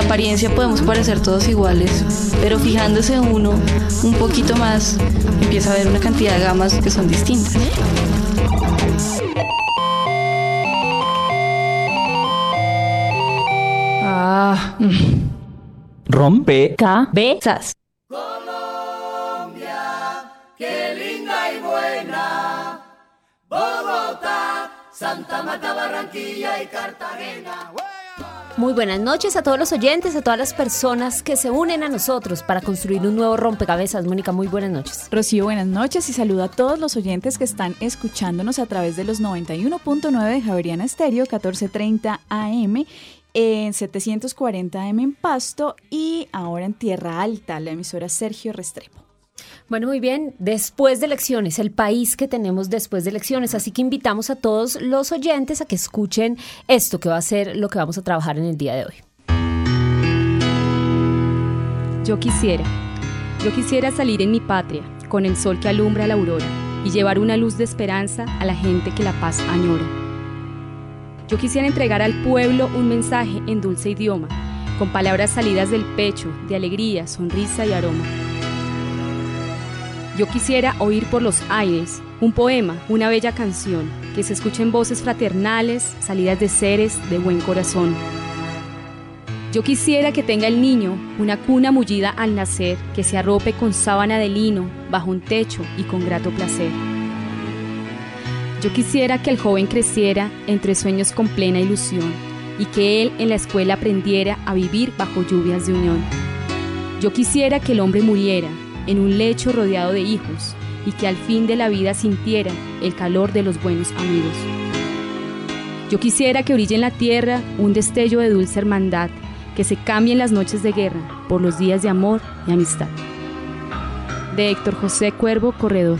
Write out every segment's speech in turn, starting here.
apariencia podemos parecer todos iguales, pero fijándose uno un poquito más, empieza a ver una cantidad de gamas que son distintas. Ah. Rompe. Cabezas. Muy buenas noches a todos los oyentes, a todas las personas que se unen a nosotros para construir un nuevo rompecabezas. Mónica, muy buenas noches. Rocío, buenas noches y saludo a todos los oyentes que están escuchándonos a través de los 91.9 de Javeriana Estéreo, 1430 AM, en 740 AM en Pasto y ahora en Tierra Alta, la emisora Sergio Restrepo. Bueno, muy bien. Después de elecciones, el país que tenemos después de elecciones. Así que invitamos a todos los oyentes a que escuchen esto que va a ser lo que vamos a trabajar en el día de hoy. Yo quisiera, yo quisiera salir en mi patria, con el sol que alumbra la aurora, y llevar una luz de esperanza a la gente que la paz añora. Yo quisiera entregar al pueblo un mensaje en dulce idioma, con palabras salidas del pecho, de alegría, sonrisa y aroma. Yo quisiera oír por los aires un poema, una bella canción, que se escuchen voces fraternales, salidas de seres de buen corazón. Yo quisiera que tenga el niño una cuna mullida al nacer, que se arrope con sábana de lino, bajo un techo y con grato placer. Yo quisiera que el joven creciera entre sueños con plena ilusión y que él en la escuela aprendiera a vivir bajo lluvias de unión. Yo quisiera que el hombre muriera en un lecho rodeado de hijos y que al fin de la vida sintiera el calor de los buenos amigos. Yo quisiera que brille en la tierra un destello de dulce hermandad, que se cambien las noches de guerra por los días de amor y amistad. De Héctor José Cuervo Corredor.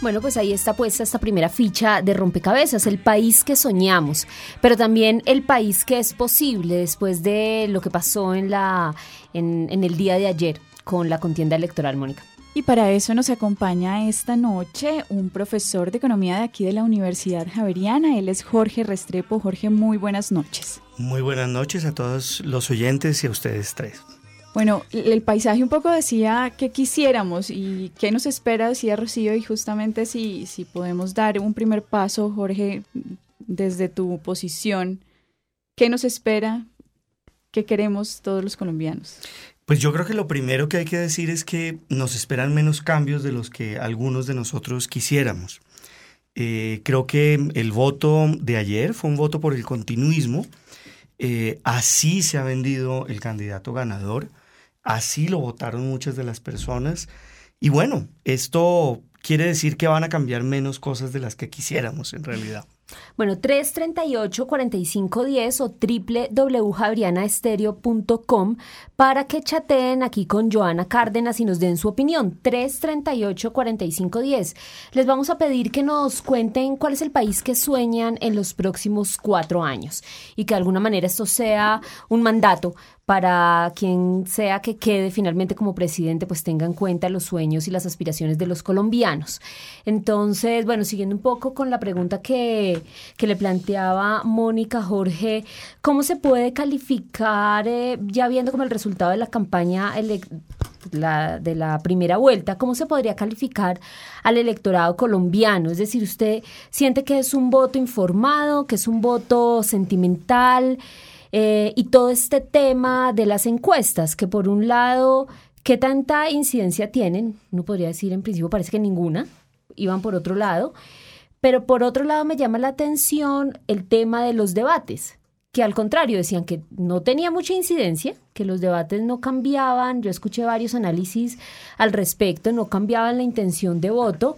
Bueno, pues ahí está puesta esta primera ficha de rompecabezas, el país que soñamos, pero también el país que es posible después de lo que pasó en, la, en, en el día de ayer con la contienda electoral, Mónica. Y para eso nos acompaña esta noche un profesor de economía de aquí de la Universidad Javeriana. Él es Jorge Restrepo. Jorge, muy buenas noches. Muy buenas noches a todos los oyentes y a ustedes tres. Bueno, el paisaje un poco decía qué quisiéramos y qué nos espera, decía Rocío, y justamente si, si podemos dar un primer paso, Jorge, desde tu posición, ¿qué nos espera? ¿Qué queremos todos los colombianos? Pues yo creo que lo primero que hay que decir es que nos esperan menos cambios de los que algunos de nosotros quisiéramos. Eh, creo que el voto de ayer fue un voto por el continuismo. Eh, así se ha vendido el candidato ganador. Así lo votaron muchas de las personas. Y bueno, esto quiere decir que van a cambiar menos cosas de las que quisiéramos en realidad. Bueno, 338-4510 o www.javrianaestereo.com para que chateen aquí con Joana Cárdenas y nos den su opinión. 338-4510. Les vamos a pedir que nos cuenten cuál es el país que sueñan en los próximos cuatro años y que de alguna manera esto sea un mandato para quien sea que quede finalmente como presidente, pues tenga en cuenta los sueños y las aspiraciones de los colombianos. Entonces, bueno, siguiendo un poco con la pregunta que, que le planteaba Mónica Jorge, ¿cómo se puede calificar, eh, ya viendo como el resultado de la campaña la, de la primera vuelta, ¿cómo se podría calificar al electorado colombiano? Es decir, ¿usted siente que es un voto informado, que es un voto sentimental? Eh, y todo este tema de las encuestas, que por un lado, ¿qué tanta incidencia tienen? No podría decir en principio, parece que ninguna, iban por otro lado, pero por otro lado me llama la atención el tema de los debates, que al contrario decían que no tenía mucha incidencia, que los debates no cambiaban, yo escuché varios análisis al respecto, no cambiaban la intención de voto,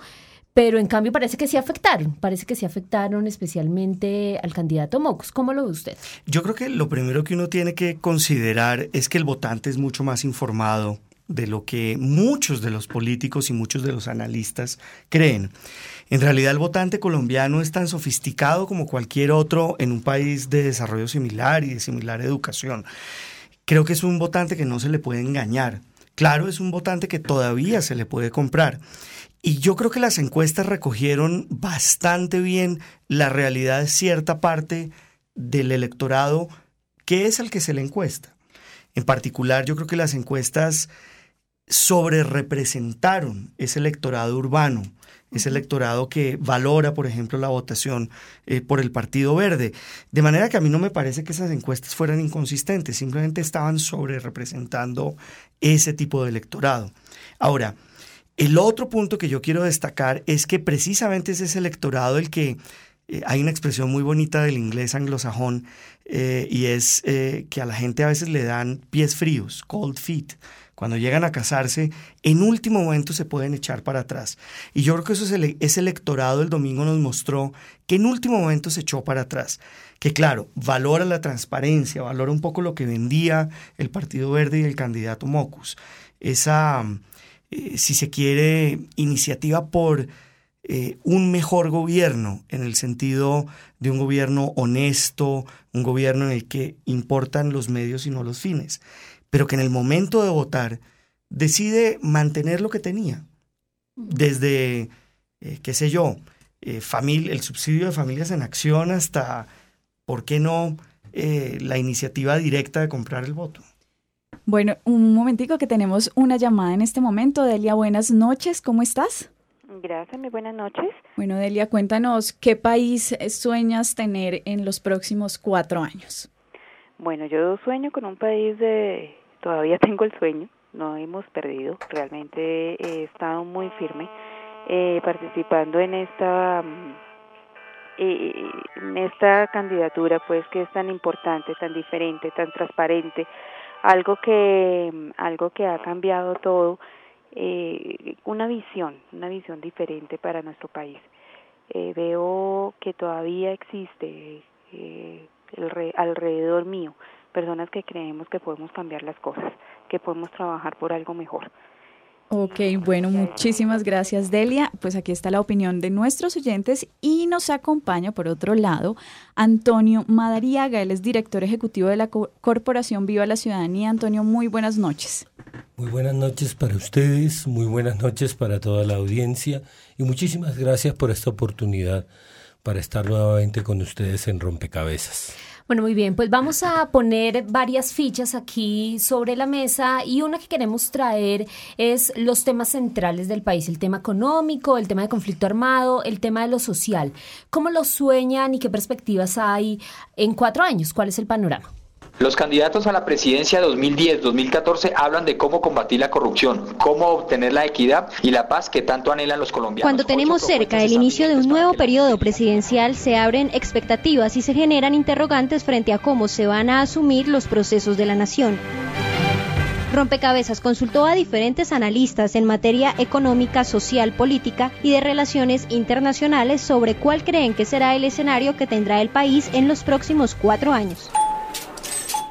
pero en cambio parece que sí afectaron, parece que sí afectaron especialmente al candidato Mocus. ¿Cómo lo ve usted? Yo creo que lo primero que uno tiene que considerar es que el votante es mucho más informado de lo que muchos de los políticos y muchos de los analistas creen. En realidad el votante colombiano es tan sofisticado como cualquier otro en un país de desarrollo similar y de similar educación. Creo que es un votante que no se le puede engañar. Claro, es un votante que todavía se le puede comprar. Y yo creo que las encuestas recogieron bastante bien la realidad de cierta parte del electorado que es al que se le encuesta. En particular, yo creo que las encuestas sobre representaron ese electorado urbano, ese electorado que valora, por ejemplo, la votación eh, por el Partido Verde. De manera que a mí no me parece que esas encuestas fueran inconsistentes, simplemente estaban sobre representando ese tipo de electorado. Ahora, el otro punto que yo quiero destacar es que precisamente es ese electorado el que eh, hay una expresión muy bonita del inglés anglosajón eh, y es que a la gente a veces le dan pies fríos, cold feet cuando llegan a casarse, en último momento se pueden echar para atrás. Y yo creo que eso es el, ese electorado el domingo nos mostró que en último momento se echó para atrás. Que claro, valora la transparencia, valora un poco lo que vendía el Partido Verde y el candidato Mocus. Esa, eh, si se quiere, iniciativa por eh, un mejor gobierno, en el sentido de un gobierno honesto, un gobierno en el que importan los medios y no los fines pero que en el momento de votar decide mantener lo que tenía. Desde, eh, qué sé yo, el subsidio de familias en acción hasta, ¿por qué no?, la iniciativa directa de comprar el voto. Bueno, un momentico que tenemos una llamada en este momento. Delia, buenas noches, ¿cómo estás? Gracias, muy buenas noches. Bueno, Delia, cuéntanos, ¿qué país sueñas tener en los próximos cuatro años? Bueno, yo sueño con un país de todavía tengo el sueño, no hemos perdido, realmente he estado muy firme eh, participando en esta mm, eh, en esta candidatura pues que es tan importante, tan diferente, tan transparente, algo que algo que ha cambiado todo, eh, una visión, una visión diferente para nuestro país. veo que todavía existe el alrededor mío personas que creemos que podemos cambiar las cosas, que podemos trabajar por algo mejor. Ok, bueno, muchísimas gracias Delia. Pues aquí está la opinión de nuestros oyentes y nos acompaña por otro lado Antonio Madariaga, él es director ejecutivo de la Corporación Viva la Ciudadanía. Antonio, muy buenas noches. Muy buenas noches para ustedes, muy buenas noches para toda la audiencia y muchísimas gracias por esta oportunidad para estar nuevamente con ustedes en Rompecabezas. Bueno, muy bien, pues vamos a poner varias fichas aquí sobre la mesa y una que queremos traer es los temas centrales del país, el tema económico, el tema de conflicto armado, el tema de lo social. ¿Cómo lo sueñan y qué perspectivas hay en cuatro años? ¿Cuál es el panorama? Los candidatos a la presidencia 2010-2014 hablan de cómo combatir la corrupción, cómo obtener la equidad y la paz que tanto anhelan los colombianos. Cuando tenemos cerca el inicio de un nuevo periodo presidencial, se abren expectativas y se generan interrogantes frente a cómo se van a asumir los procesos de la nación. Rompecabezas consultó a diferentes analistas en materia económica, social, política y de relaciones internacionales sobre cuál creen que será el escenario que tendrá el país en los próximos cuatro años.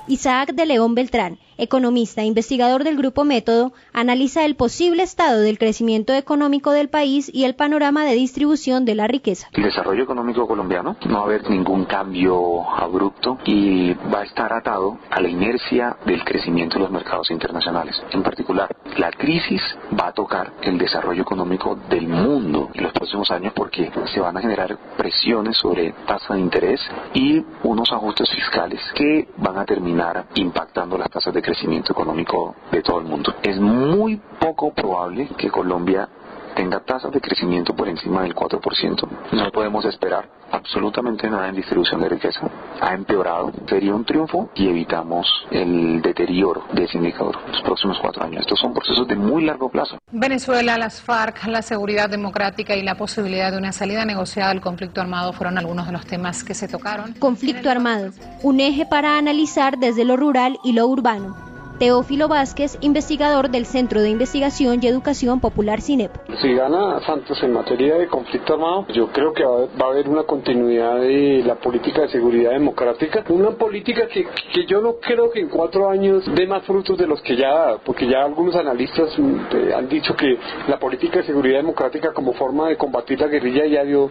Isaac de León Beltrán, economista e investigador del Grupo Método, analiza el posible estado del crecimiento económico del país y el panorama de distribución de la riqueza. El desarrollo económico colombiano no va a haber ningún cambio abrupto y va a estar atado a la inercia del crecimiento de los mercados internacionales. En particular, la crisis va a tocar el desarrollo económico del mundo en los próximos años porque se van a generar presiones sobre tasa de interés y unos ajustes fiscales que van a terminar impactando las tasas de crecimiento económico de todo el mundo. Es muy poco probable que Colombia tenga tasas de crecimiento por encima del 4%. No podemos esperar absolutamente nada en distribución de riqueza. Ha empeorado. Sería un triunfo y evitamos el deterioro de ese indicador en los próximos cuatro años. Estos son procesos de muy largo plazo. Venezuela, las FARC, la seguridad democrática y la posibilidad de una salida negociada al conflicto armado fueron algunos de los temas que se tocaron. Conflicto armado, un eje para analizar desde lo rural y lo urbano Teófilo Vázquez, investigador del Centro de Investigación y Educación Popular CINEP. Si gana Santos en materia de conflicto armado, yo creo que va a haber una continuidad de la política de seguridad democrática, una política que, que yo no creo que en cuatro años dé más frutos de los que ya da, porque ya algunos analistas mm, han dicho que la política de seguridad democrática como forma de combatir la guerrilla ya dio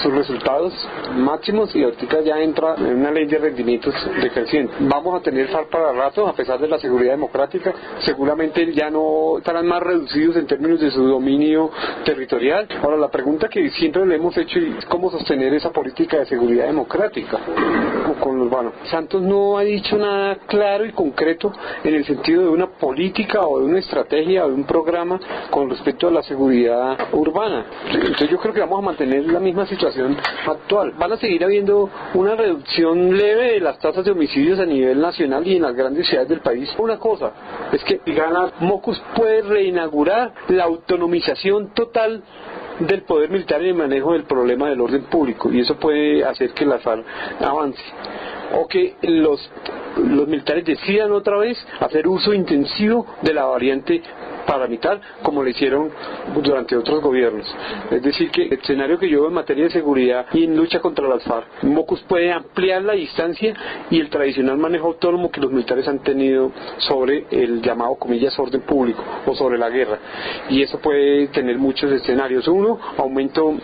sus resultados máximos y ahorita ya entra en una ley de rendimientos decreciente. Vamos a tener FARC para rato, a pesar de la seguridad democrática, seguramente ya no estarán más reducidos en términos de su dominio territorial. Ahora, la pregunta que siempre le hemos hecho es cómo sostener esa política de seguridad democrática con los Santos no ha dicho nada claro y concreto en el sentido de una política o de una estrategia o de un programa con respecto a la seguridad urbana. Entonces yo creo que vamos a mantener la misma situación actual. Van a seguir habiendo una reducción leve de las tasas de homicidios a nivel nacional y en las grandes ciudades del país. Una cosa es que Gana Mocus puede reinaugurar la autonomización total del poder militar en el manejo del problema del orden público y eso puede hacer que la FARC avance o que los, los militares decidan otra vez hacer uso intensivo de la variante paramilitar como lo hicieron durante otros gobiernos. Es decir, que el escenario que yo en materia de seguridad y en lucha contra las FARC, Mocus puede ampliar la distancia y el tradicional manejo autónomo que los militares han tenido sobre el llamado, comillas, orden público o sobre la guerra. Y eso puede tener muchos escenarios. Uno, aumento,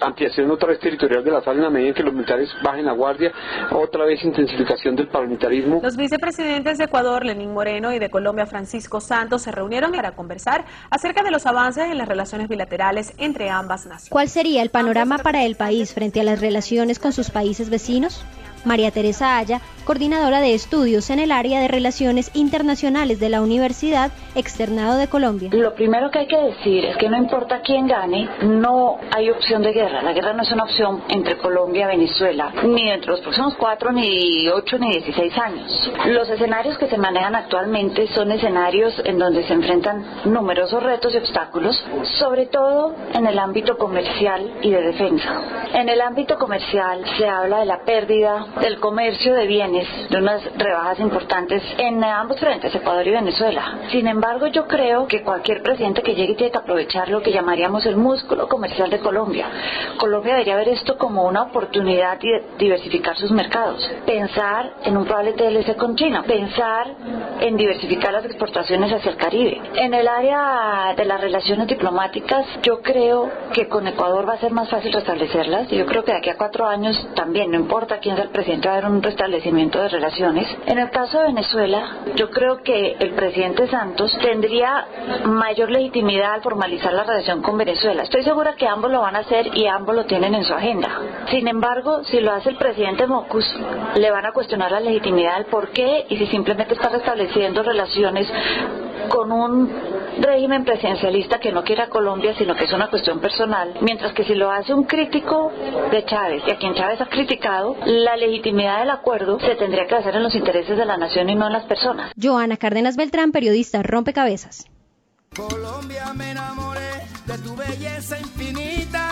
ampliación otra vez territorial de la FARC en la medida en que los militares bajen la guardia, otra vez intensificación del paramilitarismo. Los vicepresidentes de Ecuador, Lenín Moreno, y de Colombia, Francisco Santos, se reunieron para conversar acerca de los avances en las relaciones bilaterales entre ambas naciones. ¿Cuál sería el panorama para el país frente a las relaciones con sus países vecinos? María Teresa Aya, coordinadora de estudios en el área de Relaciones Internacionales de la Universidad Externado de Colombia. Lo primero que hay que decir es que no importa quién gane, no hay opción de guerra. La guerra no es una opción entre Colombia y Venezuela, ni entre los próximos cuatro, ni ocho, ni dieciséis años. Los escenarios que se manejan actualmente son escenarios en donde se enfrentan numerosos retos y obstáculos, sobre todo en el ámbito comercial y de defensa. En el ámbito comercial se habla de la pérdida del comercio de bienes, de unas rebajas importantes en ambos frentes, Ecuador y Venezuela. Sin embargo, yo creo que cualquier presidente que llegue tiene que aprovechar lo que llamaríamos el músculo comercial de Colombia. Colombia debería ver esto como una oportunidad de diversificar sus mercados, pensar en un probable TLC con China, pensar en diversificar las exportaciones hacia el Caribe. En el área de las relaciones diplomáticas, yo creo que con Ecuador va a ser más fácil restablecerlas. Yo creo que de aquí a cuatro años también, no importa quién sea el presidente, presidente va a un restablecimiento de relaciones. En el caso de Venezuela, yo creo que el presidente Santos tendría mayor legitimidad al formalizar la relación con Venezuela. Estoy segura que ambos lo van a hacer y ambos lo tienen en su agenda. Sin embargo, si lo hace el presidente Mocus, le van a cuestionar la legitimidad del por qué y si simplemente está restableciendo relaciones con un régimen presidencialista que no quiere a Colombia, sino que es una cuestión personal, mientras que si lo hace un crítico de Chávez, y a quien Chávez ha criticado, la legitimidad del acuerdo se tendría que hacer en los intereses de la nación y no en las personas. Joana Cárdenas Beltrán, periodista Rompecabezas. Colombia me enamoré de tu belleza infinita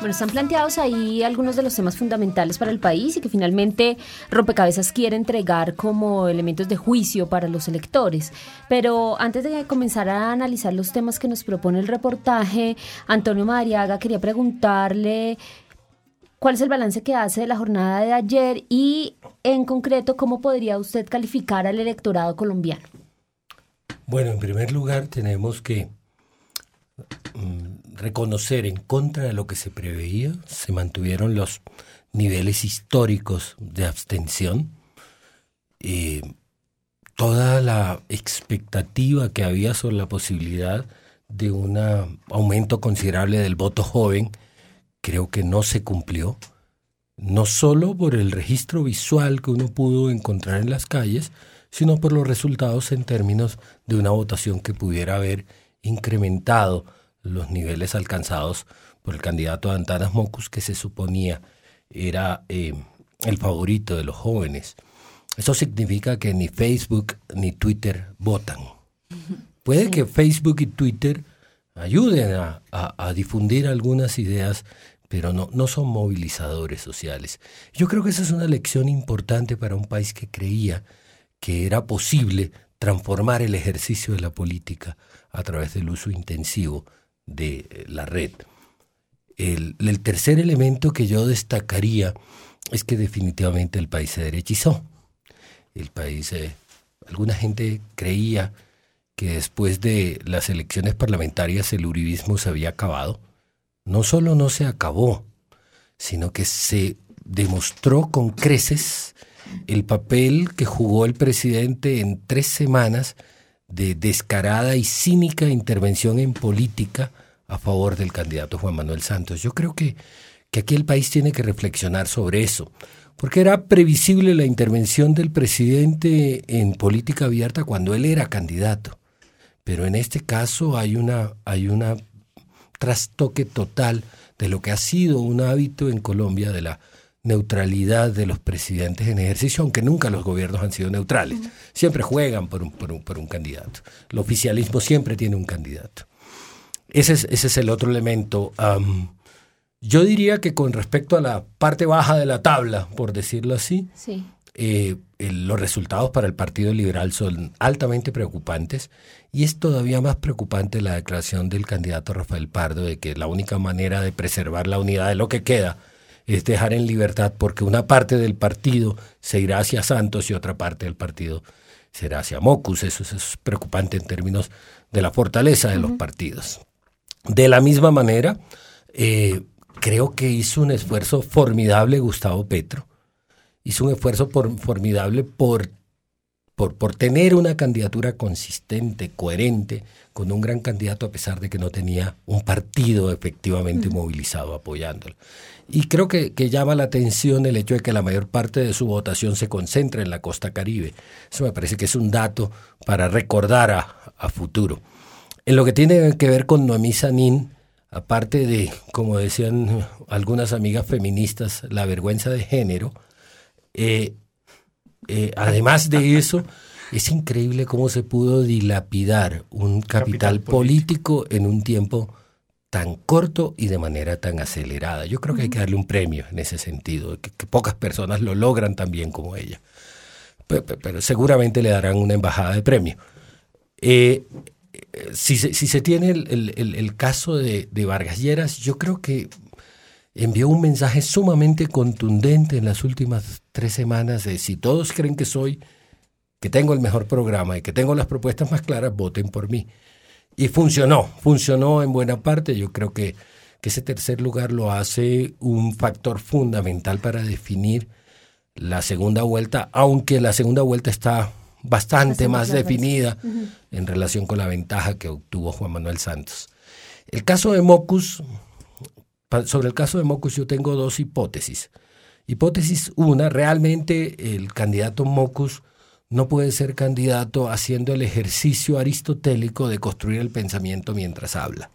bueno, están planteados ahí algunos de los temas fundamentales para el país y que finalmente Rompecabezas quiere entregar como elementos de juicio para los electores. Pero antes de comenzar a analizar los temas que nos propone el reportaje, Antonio Madariaga quería preguntarle cuál es el balance que hace de la jornada de ayer y en concreto cómo podría usted calificar al electorado colombiano. Bueno, en primer lugar tenemos que Mm, reconocer en contra de lo que se preveía, se mantuvieron los niveles históricos de abstención. Eh, toda la expectativa que había sobre la posibilidad de un aumento considerable del voto joven, creo que no se cumplió, no solo por el registro visual que uno pudo encontrar en las calles, sino por los resultados en términos de una votación que pudiera haber incrementado los niveles alcanzados por el candidato Antanas Mocus, que se suponía era eh, el favorito de los jóvenes. Eso significa que ni Facebook ni Twitter votan. Puede que Facebook y Twitter ayuden a, difundir algunas ideas, pero no, no son movilizadores sociales. Yo creo que esa es una lección importante para un país que creía que era posible transformar el ejercicio de la política a través del uso intensivo de eh, la red. El, el tercer elemento que yo destacaría es que definitivamente el país se derechizó. El país, eh, alguna gente creía que después de las elecciones parlamentarias el uribismo se había acabado. No solo no se acabó, sino que se demostró con creces el papel que jugó el presidente en tres semanas de descarada y cínica intervención en política a favor del candidato Juan Manuel Santos. Yo creo que, que aquí el país tiene que reflexionar sobre eso, porque era previsible la intervención del presidente en política abierta cuando él era candidato. Pero en este caso hay una, hay una trastoque total de lo que ha sido un hábito en Colombia de la neutralidad de los presidentes en ejercicio, aunque nunca los gobiernos han sido neutrales. Siempre juegan por un, por un, por un candidato. El oficialismo siempre tiene un candidato. Ese es, ese es el otro elemento. yo diría que con respecto a la parte baja de la tabla, por decirlo así, Sí. eh, el- los resultados para el Partido Liberal son altamente preocupantes y es todavía más preocupante la declaración del candidato Rafael Pardo de que la única manera de preservar la unidad de lo que queda es dejar en libertad porque una parte del partido se irá hacia Santos y otra parte del partido será hacia Mocus. Eso, eso es preocupante en términos de la fortaleza de los partidos. De la misma manera, eh, creo que hizo un esfuerzo formidable Gustavo Petro. Hizo un esfuerzo por- formidable por, por, por tener una candidatura consistente, coherente, con un gran candidato a pesar de que no tenía un partido efectivamente movilizado apoyándolo. Y creo que, que llama la atención el hecho de que la mayor parte de su votación se concentra en la costa caribe. Eso me parece que es un dato para recordar a, a futuro. En lo que tiene que ver con Noemí Sanín, aparte de, como decían algunas amigas feministas, la vergüenza de género, eh, eh, además de eso, es increíble cómo se pudo dilapidar un capital, político. en un tiempo tan corto y de manera tan acelerada. Yo creo que hay que darle un premio en ese sentido, que, que pocas personas lo logran tan bien como ella. Pe- pe- Pero, seguramente le darán una embajada de premio. Eh, eh, si, se, si se tiene el, el- el- el caso de, de Vargas Lleras, yo creo que envió un mensaje sumamente contundente en las últimas tres semanas de si todos creen que soy, que tengo el mejor programa y que tengo las propuestas más claras, voten por mí. Y funcionó, funcionó en buena parte. Yo creo que, que ese tercer lugar lo hace un factor fundamental para definir la segunda vuelta, aunque la segunda vuelta está bastante más definida en relación con la ventaja que obtuvo Juan Manuel Santos. El caso de Mocus, sobre el caso de Mocus yo tengo dos hipótesis. Hipótesis una, realmente el candidato Mocus no puede ser candidato haciendo el ejercicio aristotélico de construir el pensamiento mientras habla.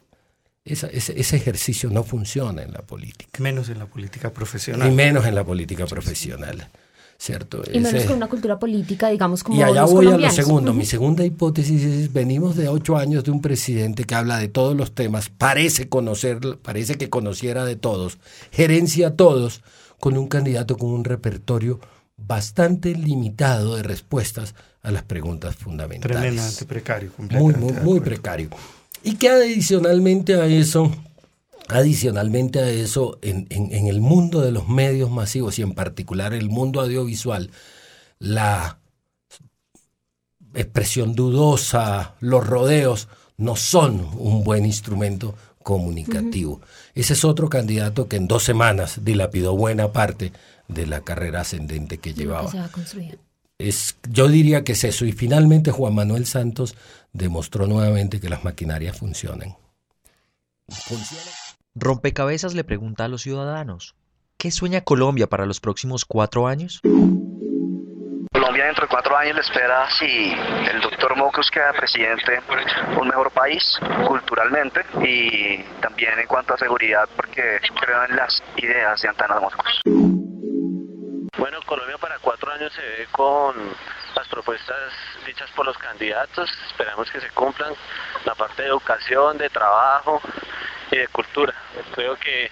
Esa- ese, ese ejercicio no funciona en la política. Menos en la política profesional. Y menos en la política profesional. ¿Cierto? Y menos Ese- con una cultura política, digamos, como y allá los voy a lo segundo. Mi segunda hipótesis es, venimos de ocho años de un presidente que habla de todos los temas, parece conocer, parece que conociera de todos, gerencia a todos, con un candidato con un repertorio bastante limitado de respuestas a las preguntas fundamentales. Tremendamente precario, Muy, completamente muy, muy precario. Y que adicionalmente a eso, adicionalmente a eso, en, en- en el mundo de los medios masivos y en particular el mundo audiovisual, la expresión dudosa, los rodeos, no son un buen instrumento comunicativo. Ese es otro candidato que en dos semanas dilapidó buena parte de la carrera ascendente que llevaba. Es, yo diría que es eso. Y finalmente Juan Manuel Santos demostró nuevamente que las maquinarias funcionan. Rompecabezas le pregunta a los ciudadanos, ¿qué sueña Colombia para los próximos cuatro años? Colombia dentro de cuatro años le espera, si el doctor Mocus queda presidente, un mejor país culturalmente y también en cuanto a seguridad, porque creo en las ideas de Antanas Mocus. Bueno, Colombia para cuatro años se ve con las propuestas dichas por los candidatos. Esperamos que se cumplan la parte de educación, de trabajo y de cultura. Creo que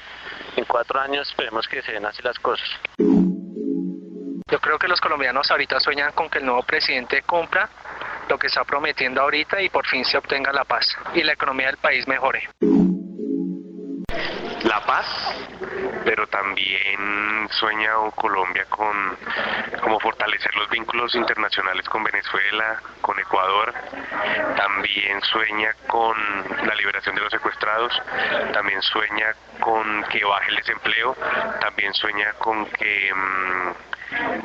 en cuatro años esperemos que se den así las cosas. Yo creo que los colombianos ahorita sueñan con que el nuevo presidente cumpla lo que está prometiendo ahorita y por fin se obtenga la paz y la economía del país mejore. La paz, pero también sueña Colombia con cómo fortalecer los vínculos internacionales con Venezuela, con Ecuador, también sueña con la liberación de los secuestrados, también sueña con que baje el desempleo, también sueña con que mm,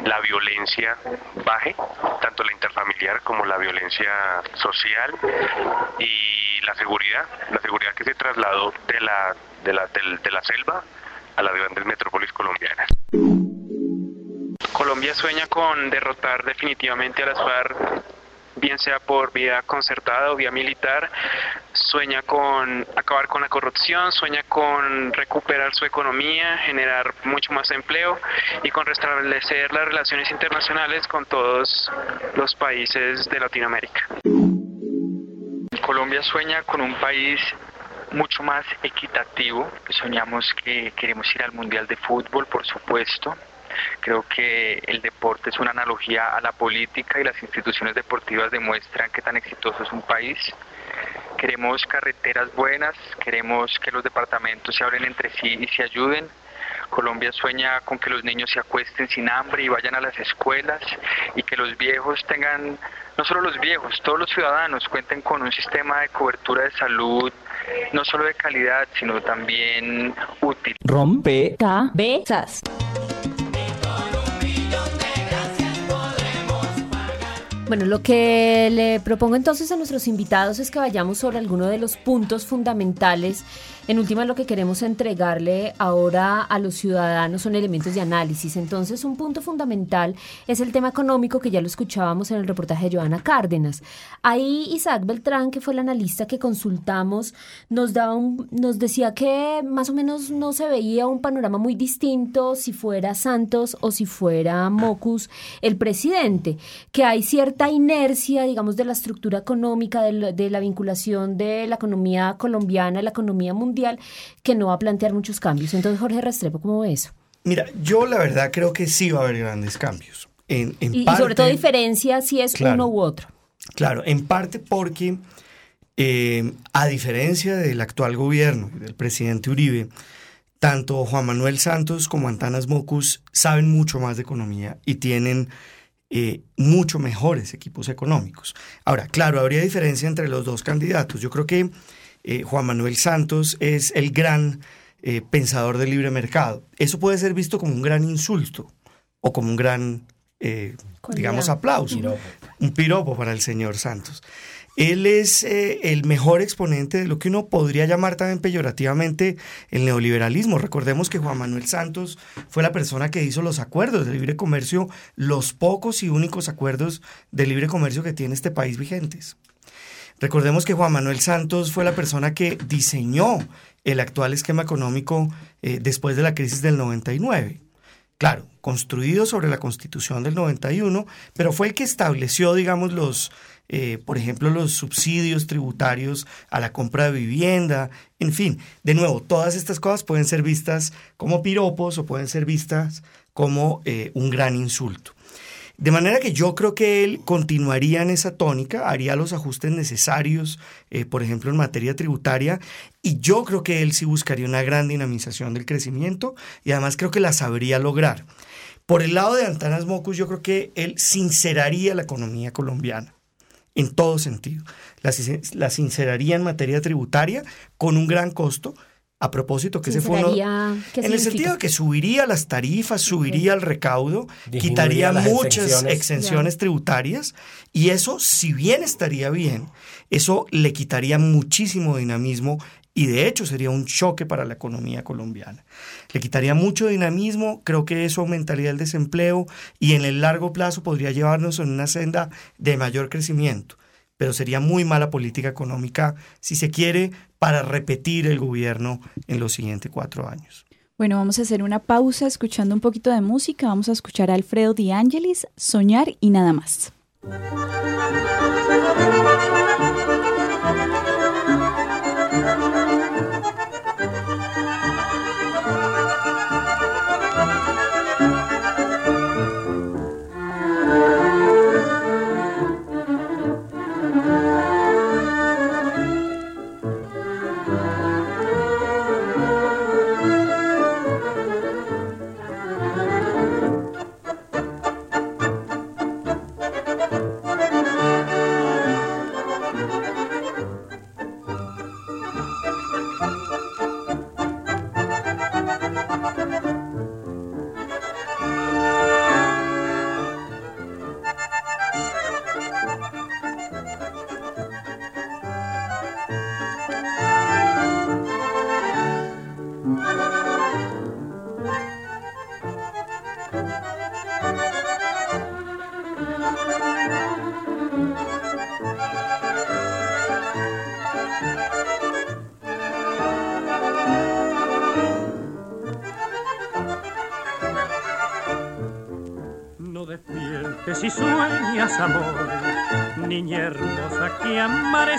la violencia baje, tanto la interfamiliar como la violencia social y la seguridad, la seguridad que se trasladó de la, de la, de la selva a las grandes metrópolis colombianas. Colombia sueña con derrotar definitivamente a las FARC, bien sea por vía concertada o vía militar, sueña con acabar con la corrupción, sueña con recuperar su economía, generar mucho más empleo y con restablecer las relaciones internacionales con todos los países de Latinoamérica. Colombia sueña con un país mucho más equitativo. Soñamos que queremos ir al Mundial de Fútbol, por supuesto. Creo que el deporte es una analogía a la política y las instituciones deportivas demuestran qué tan exitoso es un país. Queremos carreteras buenas, queremos que los departamentos se hablen entre sí y se ayuden. Colombia sueña con que los niños se acuesten sin hambre y vayan a las escuelas y que los viejos tengan, no solo los viejos, todos los ciudadanos cuenten con un sistema de cobertura de salud, no solo de calidad, sino también útil. Rompe. Cabezas. Bueno, lo que le propongo entonces a nuestros invitados es que vayamos sobre alguno de los puntos fundamentales. En última, lo que queremos entregarle ahora a los ciudadanos son elementos de análisis. Entonces, un punto fundamental es el tema económico que ya lo escuchábamos en el reportaje de Joana Cárdenas. Ahí Isaac Beltrán, que fue el analista que consultamos, nos, daba un- nos decía que más o menos no se veía un panorama muy distinto si fuera Santos o si fuera Mocus el presidente, que hay cierta inercia, digamos, de la estructura económica, de, la- de la vinculación de la economía colombiana a la economía mundial, que no va a plantear muchos cambios. Entonces, Jorge Restrepo, ¿cómo ve eso? Mira, yo la verdad creo que sí va a haber grandes cambios. En, en Y, sobre todo diferencia si es Claro. uno u otro. Claro, en parte porque, eh, a diferencia del actual gobierno y del presidente Uribe, tanto Juan Manuel Santos como Antanas Mocus saben mucho más de economía y tienen eh, mucho mejores equipos económicos. Ahora, claro, habría diferencia entre los dos candidatos. Yo creo que eh, Juan Manuel Santos es el gran eh, pensador del libre mercado. Eso puede ser visto como un gran insulto o como un gran, eh, digamos, aplauso. Piropo. Un piropo para el señor Santos. Él es eh, el mejor exponente de lo que uno podría llamar también peyorativamente el neoliberalismo. Recordemos que Juan Manuel Santos fue la persona que hizo los acuerdos de libre comercio, los pocos y únicos acuerdos de libre comercio que tiene este país vigentes. Recordemos que Juan Manuel Santos fue la persona que diseñó el actual esquema económico eh, después de la crisis del 99. Claro, construido sobre la constitución del 91, pero fue el que estableció, digamos, los, eh, por ejemplo, los subsidios tributarios a la compra de vivienda, en fin, de nuevo, todas estas cosas pueden ser vistas como piropos o pueden ser vistas como eh, un gran insulto. De manera que yo creo que él continuaría en esa tónica, haría los ajustes necesarios, eh, por ejemplo, en materia tributaria, y yo creo que él sí buscaría una gran dinamización del crecimiento y además creo que la sabría lograr. Por el lado de Antanas Mocus, yo creo que él sinceraría la economía colombiana en todo sentido. La, la sinceraría en materia tributaria con un gran costo. A propósito, que ese fue uno, Sinceraría, ¿qué en el sentido de que subiría las tarifas, subiría el recaudo, Disminuiría quitaría muchas exenciones. exenciones tributarias y eso, si bien estaría bien, eso le quitaría muchísimo dinamismo y de hecho sería un choque para la economía colombiana. Le quitaría mucho dinamismo, creo que eso aumentaría el desempleo y en el largo plazo podría llevarnos en una senda de mayor crecimiento pero sería muy mala política económica, si se quiere, para repetir el gobierno en los siguientes cuatro años. Bueno, vamos a hacer una pausa escuchando un poquito de música. Vamos a escuchar a Alfredo Di Angelis, Soñar y nada más.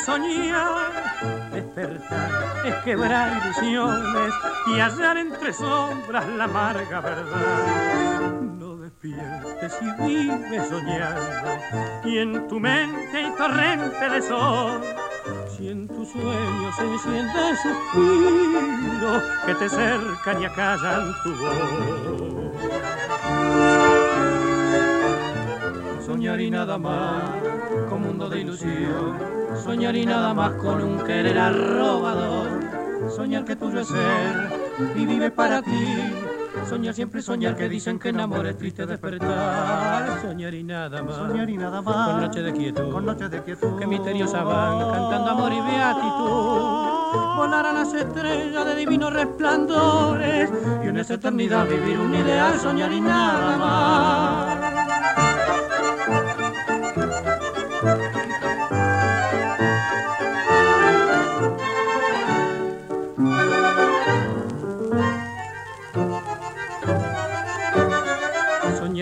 Soñar. Despertar es quebrar ilusiones y hallar entre sombras la amarga verdad. No despiertes si vives soñando y en tu mente hay torrente de sol. Si en tus sueños se enciende suspiro que te cercan y acallan tu voz. Soñar y nada más con mundo de ilusión. Soñar y nada más con un querer arrobador. Soñar que tuyo es ser y vive para ti. Soñar siempre soñar que dicen que en amor es triste despertar. Soñar y nada más. Soñar y nada más. Con noche de quietud. Con noche de quietud. Que misteriosa van cantando amor y beatitud. Volar a las estrellas de divinos resplandores. Y en esa eternidad vivir un ideal. Soñar y nada más.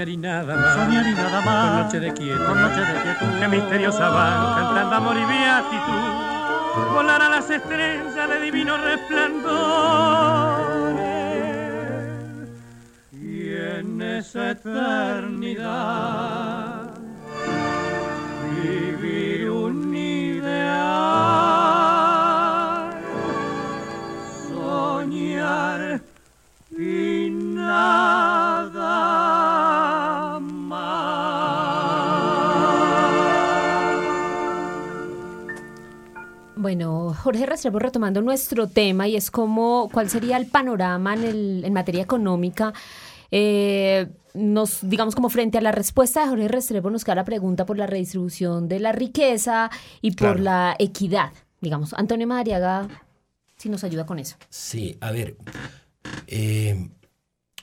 Soñar y nada más. Soñar y nada más. Con noche de quietud. Con noche de quietud. Que misteriosa van cantando amor y beatitud. Volar a las estrellas de divino resplandores. Y en esa eternidad Bueno, Jorge Restrepo, retomando nuestro tema y es como, ¿cuál sería el panorama en, el- en materia económica? Eh, nos, digamos, como frente a la respuesta de Jorge Restrepo, nos queda la pregunta por la redistribución de la riqueza y por Claro. la equidad. Digamos, Antonio Madariaga, si nos ayuda con eso. Sí, a ver, eh,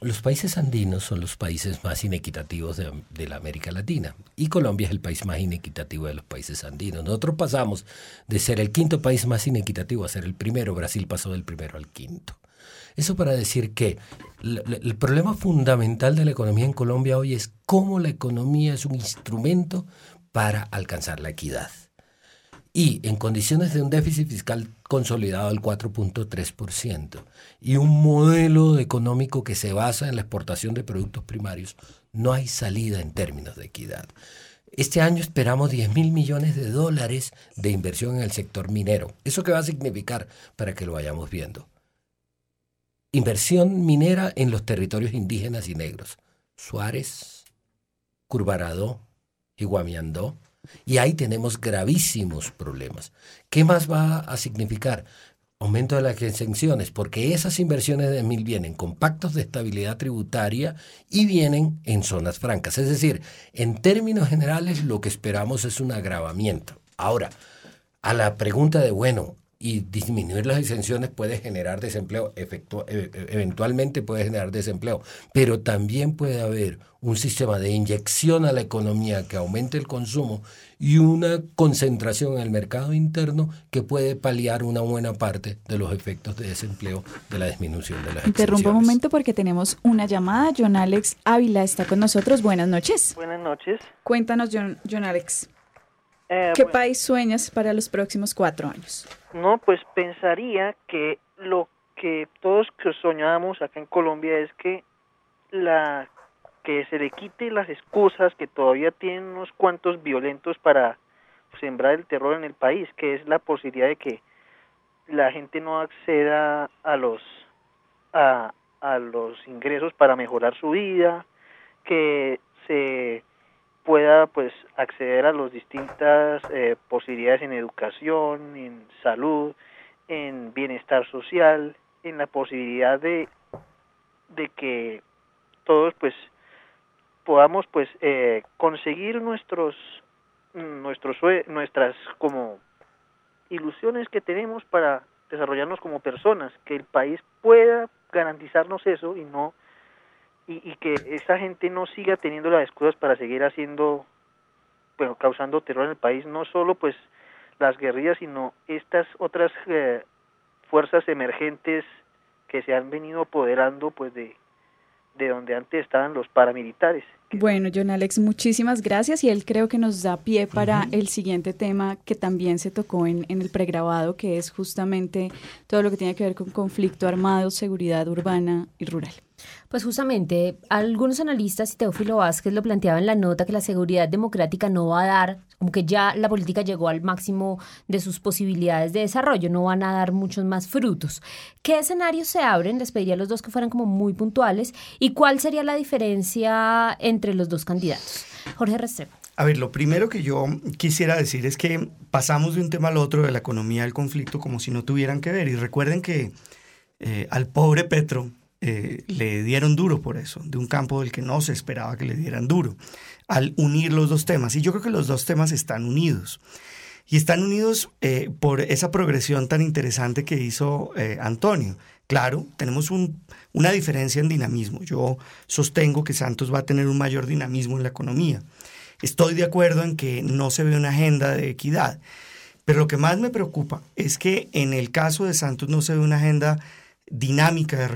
los países andinos son los países más inequitativos de, de la América Latina y Colombia es el país más inequitativo de los países andinos. Nosotros pasamos de ser el quinto país más inequitativo a ser el primero. Brasil pasó del primero al quinto. Eso para decir que el problema fundamental de la economía en Colombia hoy es cómo la economía es un instrumento para alcanzar la equidad y en condiciones de un déficit fiscal consolidado del 4.3% y un modelo económico que se basa en la exportación de productos primarios, no hay salida en términos de equidad. Este año esperamos 10 mil millones de dólares de inversión en el sector minero. ¿Eso qué va a significar para que lo vayamos viendo? Inversión minera en los territorios indígenas y negros. Suárez, Curvaradó y Guamiandó. Y ahí tenemos gravísimos problemas. ¿Qué más va a significar? Aumento de las exenciones, porque esas inversiones de mil vienen con pactos de estabilidad tributaria y vienen en zonas francas. Es decir, en términos generales lo que esperamos es un agravamiento. Ahora, a la pregunta de, bueno, y disminuir las exenciones puede generar desempleo, efectu- e- e- eventualmente puede generar desempleo, pero también puede haber un sistema de inyección a la economía que aumente el consumo y una concentración en el mercado interno que puede paliar una buena parte de los efectos de desempleo de la disminución de las Interrumpo un momento porque tenemos una llamada. John Alex Ávila está con nosotros. Buenas noches. Buenas noches. Cuéntanos, John, John Alex. Eh, ¿Qué país sueñas para los próximos cuatro años? No, pues pensaría que lo que todos que soñamos acá en Colombia es que la que se le quite las excusas que todavía tienen unos cuantos violentos para sembrar el terror en el país, que es la posibilidad de que la gente no acceda a los a, a los ingresos para mejorar su vida, que se pueda pues acceder a las distintas eh, posibilidades en educación, en salud, en bienestar social, en la posibilidad de de que todos pues podamos pues eh, conseguir nuestros nuestros nuestras como ilusiones que tenemos para desarrollarnos como personas, que el país pueda garantizarnos eso y no y, y que esa gente no siga teniendo las excusas para seguir haciendo bueno causando terror en el país no solo pues las guerrillas sino estas otras eh, fuerzas emergentes que se han venido apoderando pues de de donde antes estaban los paramilitares. Bueno, John Alex, muchísimas gracias y él creo que nos da pie para el siguiente tema que también se tocó en, en, el pregrabado, que es justamente todo lo que tiene que ver con conflicto armado, seguridad urbana y rural. Pues justamente, algunos analistas y Teófilo Vázquez lo planteaban en la nota que la seguridad democrática no va a dar, como que ya la política llegó al máximo de sus posibilidades de desarrollo, no van a dar muchos más frutos. ¿Qué escenarios se abren? Les pediría a los dos que fueran como muy puntuales. ¿Y cuál sería la diferencia entre los dos candidatos? Jorge Restrepo. A ver, lo primero que yo quisiera decir es que pasamos de un tema al otro de la economía del conflicto como si no tuvieran que ver. Y recuerden que eh, al pobre Petro, eh, le dieron duro por eso, de un campo del que no se esperaba que le dieran duro, al unir los dos temas. Y yo creo que los dos temas están unidos. Y están unidos eh, por esa progresión tan interesante que hizo eh, Antonio. Claro, tenemos un, una diferencia en dinamismo. Yo sostengo que Santos va a tener un mayor dinamismo en la economía. Estoy de acuerdo en que no se ve una agenda de equidad. Pero lo que más me preocupa es que en el caso de Santos no se ve una agenda dinámica de,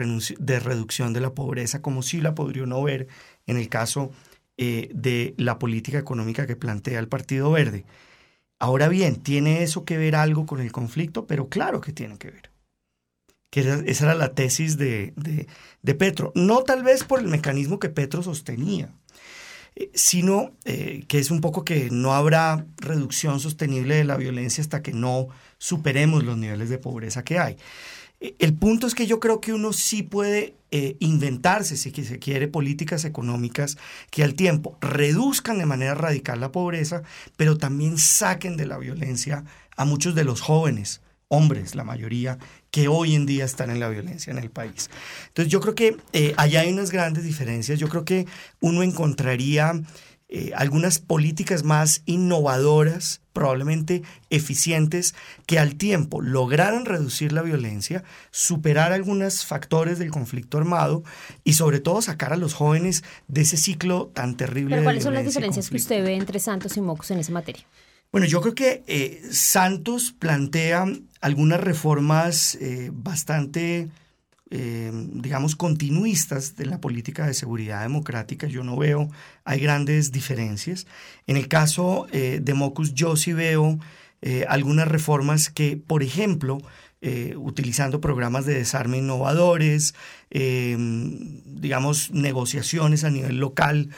reducción de la pobreza, como si la podría uno ver en el caso eh, de la política económica que plantea el Partido Verde. Ahora bien, ¿tiene eso que ver algo con el conflicto? Pero claro que tiene que ver. Que esa era la tesis de, de, de Petro. No tal vez por el mecanismo que Petro sostenía, eh, sino eh, que es un poco que no habrá reducción sostenible de la violencia hasta que no superemos los niveles de pobreza que hay. El punto es que yo creo que uno sí puede eh, inventarse, si se quiere, políticas económicas que al tiempo reduzcan de manera radical la pobreza, pero también saquen de la violencia a muchos de los jóvenes, hombres, la mayoría, que hoy en día están en la violencia en el país. Entonces yo creo que eh, allá hay unas grandes diferencias. Yo creo que uno encontraría eh, algunas políticas más innovadoras, probablemente eficientes, que al tiempo lograran reducir la violencia, superar algunos factores del conflicto armado y sobre todo sacar a los jóvenes de ese ciclo tan terrible. ¿Pero cuáles son las diferencias que usted ve entre Santos y Mocos en esa materia? Bueno, yo creo que eh, Santos plantea algunas reformas eh, bastante eh, digamos, continuistas de la política de seguridad democrática. Yo no veo, hay grandes diferencias. En el caso eh, de Mocus, yo sí veo eh, algunas reformas que, por ejemplo, utilizando programas de desarme innovadores, digamos, negociaciones a nivel local,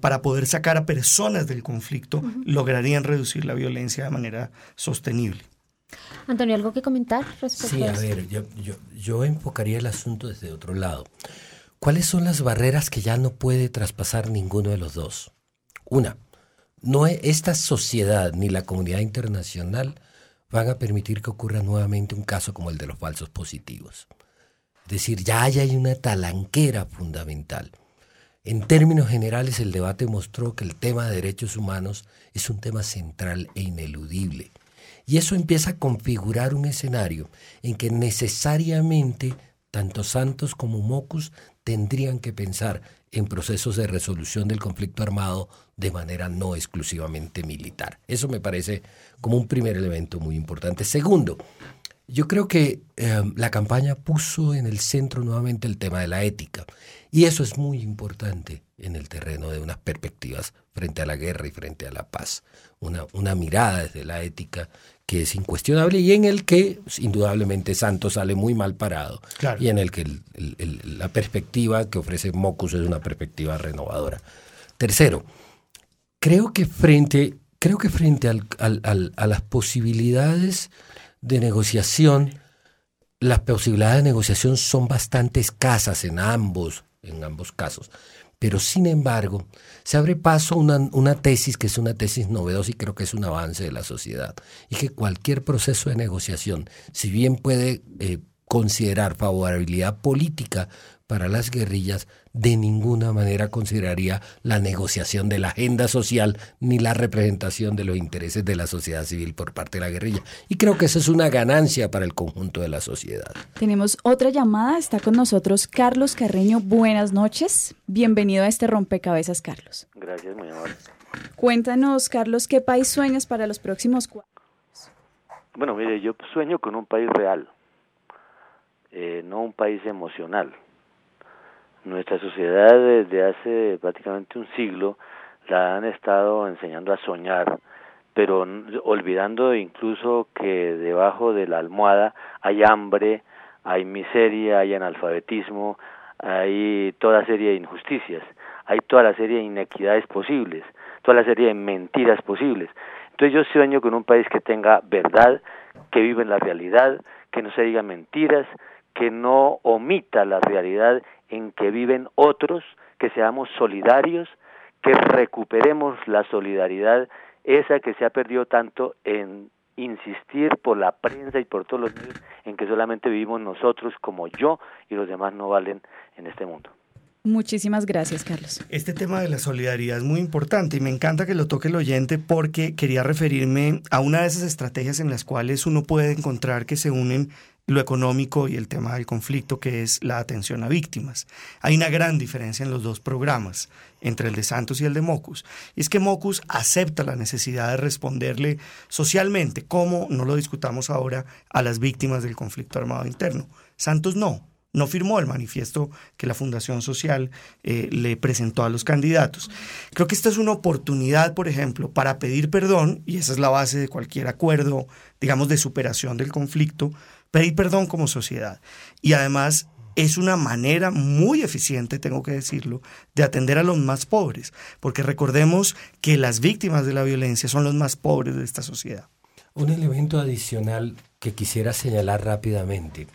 para poder sacar a personas del conflicto, lograrían reducir la violencia de manera sostenible. Antonio, ¿algo que comentar respecto sí, a, ver, yo, yo, enfocaría el asunto desde otro lado. ¿Cuáles son las barreras que ya no puede traspasar ninguno de los dos? Una, no esta sociedad ni la comunidad internacional van a permitir que ocurra nuevamente un caso como el de los falsos positivos. Es decir, ya hay una talanquera fundamental. En términos generales, el debate mostró que el tema de derechos humanos es un tema central e ineludible y eso empieza a configurar un escenario en que necesariamente tanto Santos como Mocus tendrían que pensar en procesos de resolución del conflicto armado de manera no exclusivamente militar. Eso me parece como un primer elemento muy importante. Segundo, yo creo que eh, la campaña puso en el centro nuevamente el tema de la ética y eso es muy importante en el terreno de unas perspectivas frente a la guerra y frente a la paz. Una, una mirada desde la ética que es incuestionable y en el que indudablemente Santos sale muy mal parado y en el que la perspectiva que ofrece Mocus es una perspectiva renovadora. Tercero, creo que frente, creo que frente a las posibilidades de negociación, las posibilidades de negociación son bastante escasas en ambos, en ambos casos. Pero sin embargo, se abre paso a una, tesis que es una tesis novedosa y creo que es un avance de la sociedad. Y que cualquier proceso de negociación, si bien puede eh, considerar favorabilidad política para las guerrillas, de ninguna manera consideraría la negociación de la agenda social ni la representación de los intereses de la sociedad civil por parte de la guerrilla. Y creo que eso es una ganancia para el conjunto de la sociedad. Tenemos otra llamada, está con nosotros Carlos Carreño. Buenas noches, bienvenido a este rompecabezas, Carlos. Gracias, muy amable. Cuéntanos, Carlos, ¿qué país sueñas para los próximos cuatro años? Bueno, mire, yo sueño con un país real, eh, no un país emocional. Nuestra sociedad desde hace prácticamente un siglo la han estado enseñando a soñar, pero olvidando incluso que debajo de la almohada hay hambre, hay miseria, hay analfabetismo, hay toda serie de injusticias, hay toda la serie de inequidades posibles, toda la serie de mentiras posibles. Entonces yo sueño con un país que tenga verdad, que vive en la realidad, que no se diga mentiras, que no omita la realidad en que viven otros, que seamos solidarios, que recuperemos la solidaridad, esa que se ha perdido tanto en insistir por la prensa y por todos los medios en que solamente vivimos nosotros como yo y los demás no valen en este mundo. Muchísimas gracias, Carlos. Este tema de la solidaridad es muy importante y me encanta que lo toque el oyente porque quería referirme a una de esas estrategias en las cuales uno puede encontrar que se unen lo económico y el tema del conflicto, que es la atención a víctimas. Hay una gran diferencia en los dos programas, entre el de Santos y el de Mocus. Y es que Mocus acepta la necesidad de responderle socialmente, como no lo discutamos ahora, a las víctimas del conflicto armado interno. Santos no no firmó el manifiesto que la Fundación Social eh, le presentó a los candidatos. Creo que esta es una oportunidad, por ejemplo, para pedir perdón, y esa es la base de cualquier acuerdo, digamos, de superación del conflicto, pedir perdón como sociedad. Y además es una manera muy eficiente, tengo que decirlo, de atender a los más pobres, porque recordemos que las víctimas de la violencia son los más pobres de esta sociedad. Un elemento adicional que quisiera señalar rápidamente,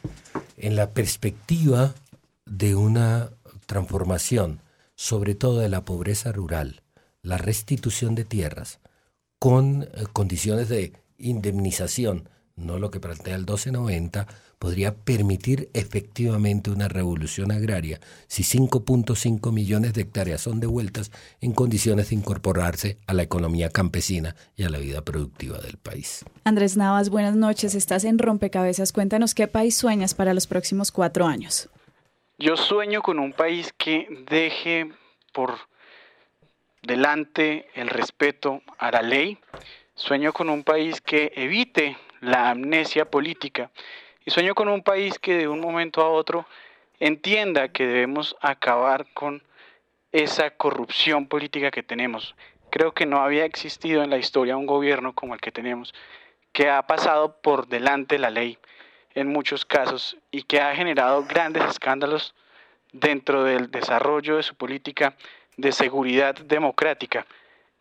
en la perspectiva de una transformación, sobre todo de la pobreza rural, la restitución de tierras, con eh, condiciones de indemnización no lo que plantea el 1290, podría permitir efectivamente una revolución agraria si 5.5 millones de hectáreas son devueltas en condiciones de incorporarse a la economía campesina y a la vida productiva del país. Andrés Navas, buenas noches. Estás en Rompecabezas. Cuéntanos qué país sueñas para los próximos cuatro años. Yo sueño con un país que deje por delante el respeto a la ley. Sueño con un país que evite la amnesia política. Y sueño con un país que de un momento a otro entienda que debemos acabar con esa corrupción política que tenemos. Creo que no había existido en la historia un gobierno como el que tenemos, que ha pasado por delante la ley en muchos casos y que ha generado grandes escándalos dentro del desarrollo de su política de seguridad democrática.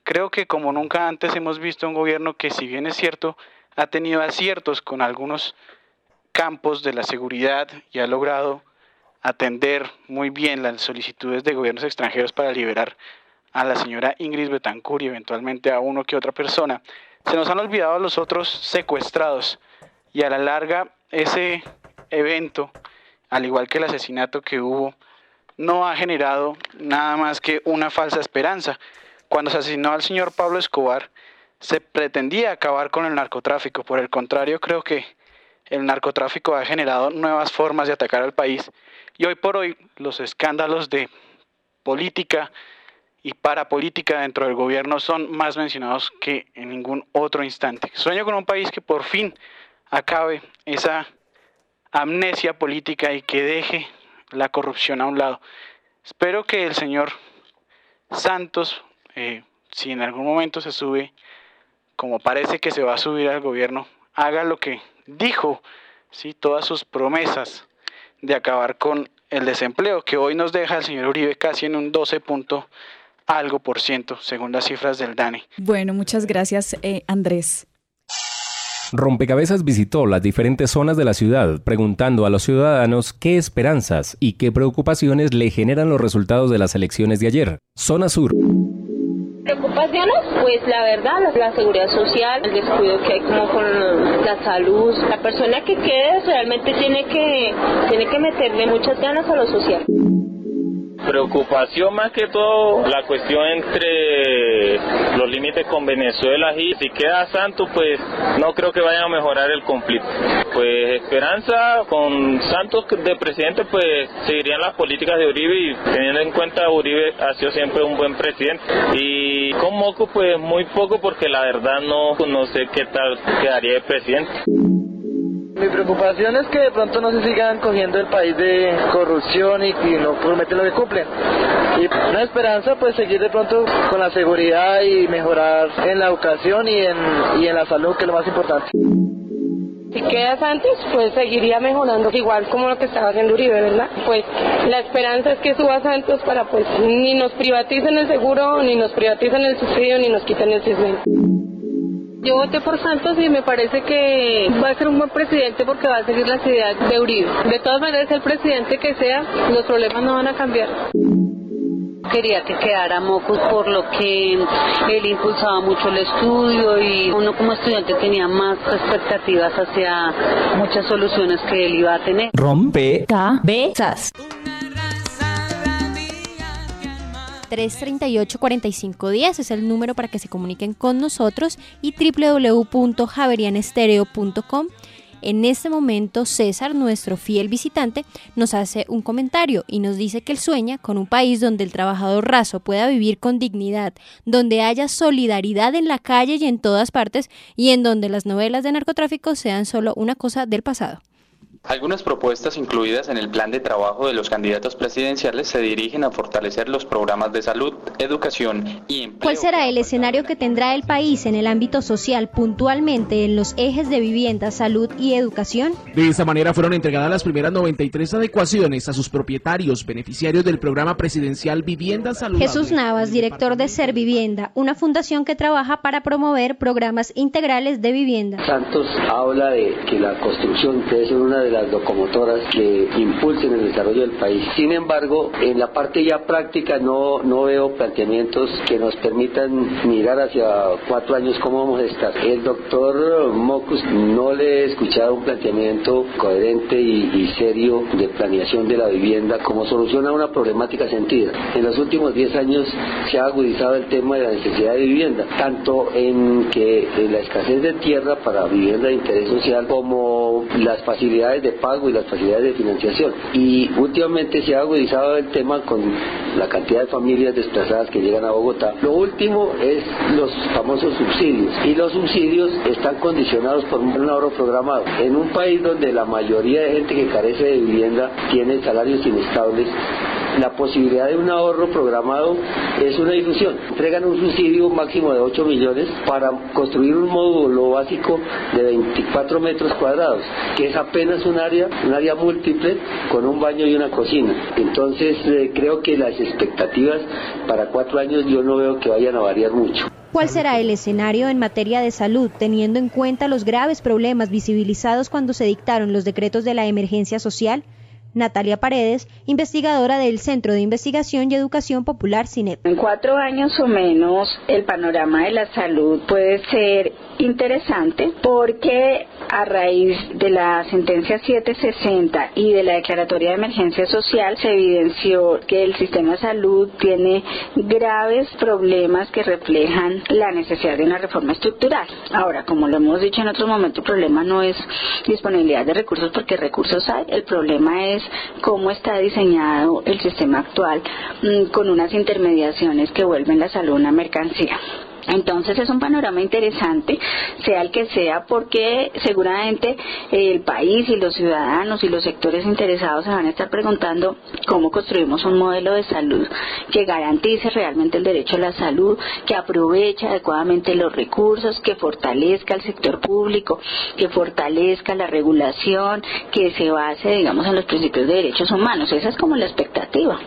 Creo que como nunca antes hemos visto un gobierno que si bien es cierto ha tenido aciertos con algunos campos de la seguridad y ha logrado atender muy bien las solicitudes de gobiernos extranjeros para liberar a la señora Ingrid Betancourt y eventualmente a uno que otra persona. Se nos han olvidado los otros secuestrados y a la larga ese evento, al igual que el asesinato que hubo, no ha generado nada más que una falsa esperanza. Cuando se asesinó al señor Pablo Escobar, se pretendía acabar con el narcotráfico. Por el contrario, creo que el narcotráfico ha generado nuevas formas de atacar al país y hoy por hoy los escándalos de política y parapolítica dentro del gobierno son más mencionados que en ningún otro instante. Sueño con un país que por fin acabe esa amnesia política y que deje la corrupción a un lado. Espero que el señor Santos, eh, si en algún momento se sube como parece que se va a subir al gobierno, haga lo que dijo, ¿sí? todas sus promesas de acabar con el desempleo, que hoy nos deja el señor Uribe casi en un 12 punto algo por ciento, según las cifras del DANE. Bueno, muchas gracias, eh, Andrés. Rompecabezas visitó las diferentes zonas de la ciudad, preguntando a los ciudadanos qué esperanzas y qué preocupaciones le generan los resultados de las elecciones de ayer. Zona Sur. Preocupaciones, pues la verdad, la, seguridad social, el descuido que hay como con la salud. La persona que quede realmente tiene que, tiene que meterle muchas ganas a lo social. Preocupación más que todo la cuestión entre los límites con Venezuela y si queda Santos pues no creo que vayan a mejorar el conflicto. Pues esperanza con Santos de presidente pues seguirían las políticas de Uribe y teniendo en cuenta Uribe ha sido siempre un buen presidente y con Moco pues muy poco porque la verdad no, no sé qué tal quedaría de presidente. Mi preocupación es que de pronto no se sigan cogiendo el país de corrupción y, no prometen lo que cumplen. Y una esperanza pues seguir de pronto con la seguridad y mejorar en la educación y en, y en la salud que es lo más importante. Si queda Santos, pues seguiría mejorando, igual como lo que estaba haciendo Uribe, ¿verdad? Pues la esperanza es que suba Santos para pues ni nos privaticen el seguro, ni nos privaticen el subsidio, ni nos quiten el CISBEN. Yo voté por Santos y me parece que va a ser un buen presidente porque va a seguir las ideas de Uribe. De todas maneras, el presidente que sea, los problemas no van a cambiar quería que quedara Mocus por lo que él impulsaba mucho el estudio y uno como estudiante tenía más expectativas hacia muchas soluciones que él iba a tener. Rompe cabezas. 338-4510 es el número para que se comuniquen con nosotros y www.javerianestereo.com. En este momento César, nuestro fiel visitante, nos hace un comentario y nos dice que él sueña con un país donde el trabajador raso pueda vivir con dignidad, donde haya solidaridad en la calle y en todas partes y en donde las novelas de narcotráfico sean solo una cosa del pasado. Algunas propuestas incluidas en el plan de trabajo de los candidatos presidenciales se dirigen a fortalecer los programas de salud, educación y empleo. ¿Cuál será el escenario que tendrá el país en el ámbito social puntualmente en los ejes de vivienda, salud y educación? De esta manera fueron entregadas las primeras 93 adecuaciones a sus propietarios, beneficiarios del programa presidencial Vivienda Saludable. Jesús Navas, director de Ser Vivienda, una fundación que trabaja para promover programas integrales de vivienda. Santos habla de que la construcción debe ser una de las locomotoras que impulsen el desarrollo del país. Sin embargo, en la parte ya práctica no, no veo planteamientos que nos permitan mirar hacia cuatro años cómo vamos a estar. El doctor Mocus no le he escuchado un planteamiento coherente y, serio de planeación de la vivienda como solución a una problemática sentida. En los últimos diez años se ha agudizado el tema de la necesidad de vivienda, tanto en que en la escasez de tierra para vivienda de interés social como las facilidades de pago y las facilidades de financiación. Y últimamente se ha agudizado el tema con la cantidad de familias desplazadas que llegan a Bogotá. Lo último es los famosos subsidios. Y los subsidios están condicionados por un ahorro programado. En un país donde la mayoría de gente que carece de vivienda tiene salarios inestables, la posibilidad de un ahorro programado es una ilusión. Entregan un subsidio máximo de 8 millones para construir un módulo básico de 24 metros cuadrados, que es apenas un área, un área múltiple con un baño y una cocina. Entonces eh, creo que las expectativas para cuatro años yo no veo que vayan a variar mucho. ¿Cuál será el escenario en materia de salud, teniendo en cuenta los graves problemas visibilizados cuando se dictaron los decretos de la emergencia social? Natalia Paredes, investigadora del Centro de Investigación y Educación Popular CINEP. En cuatro años o menos, el panorama de la salud puede ser interesante porque a raíz de la sentencia 760 y de la declaratoria de emergencia social se evidenció que el sistema de salud tiene graves problemas que reflejan la necesidad de una reforma estructural. Ahora, como lo hemos dicho en otro momento, el problema no es disponibilidad de recursos porque recursos hay, el problema es cómo está diseñado el sistema actual mm, con unas intermediaciones que vuelven la salud una mercancía. Entonces es un panorama interesante, sea el que sea, porque seguramente el país y los ciudadanos y los sectores interesados se van a estar preguntando cómo construimos un modelo de salud que garantice realmente el derecho a la salud, que aproveche adecuadamente los recursos, que fortalezca el sector público, que fortalezca la regulación, que se base, digamos, en los principios de derechos humanos. Esa es como la expectativa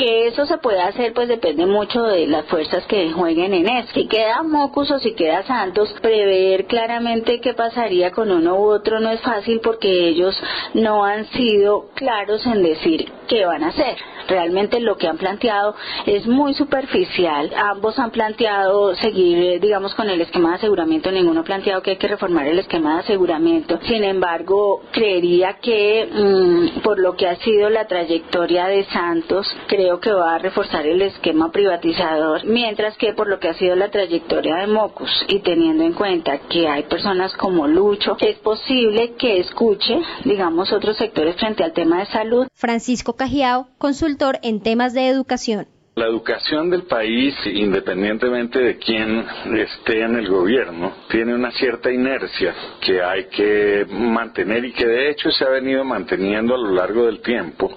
que eso se puede hacer pues depende mucho de las fuerzas que jueguen en eso. Si queda Mocus o si queda Santos, prever claramente qué pasaría con uno u otro no es fácil porque ellos no han sido claros en decir qué van a hacer. Realmente lo que han planteado es muy superficial. Ambos han planteado seguir, eh, digamos, con el esquema de aseguramiento. Ninguno ha planteado que hay que reformar el esquema de aseguramiento. Sin embargo, creería que mm, por lo que ha sido la trayectoria de Santos, creo que va a reforzar el esquema privatizador, mientras que por lo que ha sido la trayectoria de Mocus y teniendo en cuenta que hay personas como Lucho, es posible que escuche, digamos, otros sectores frente al tema de salud. Francisco Cajiao, consultor en temas de educación. La educación del país, independientemente de quién esté en el gobierno, tiene una cierta inercia que hay que mantener y que de hecho se ha venido manteniendo a lo largo del tiempo,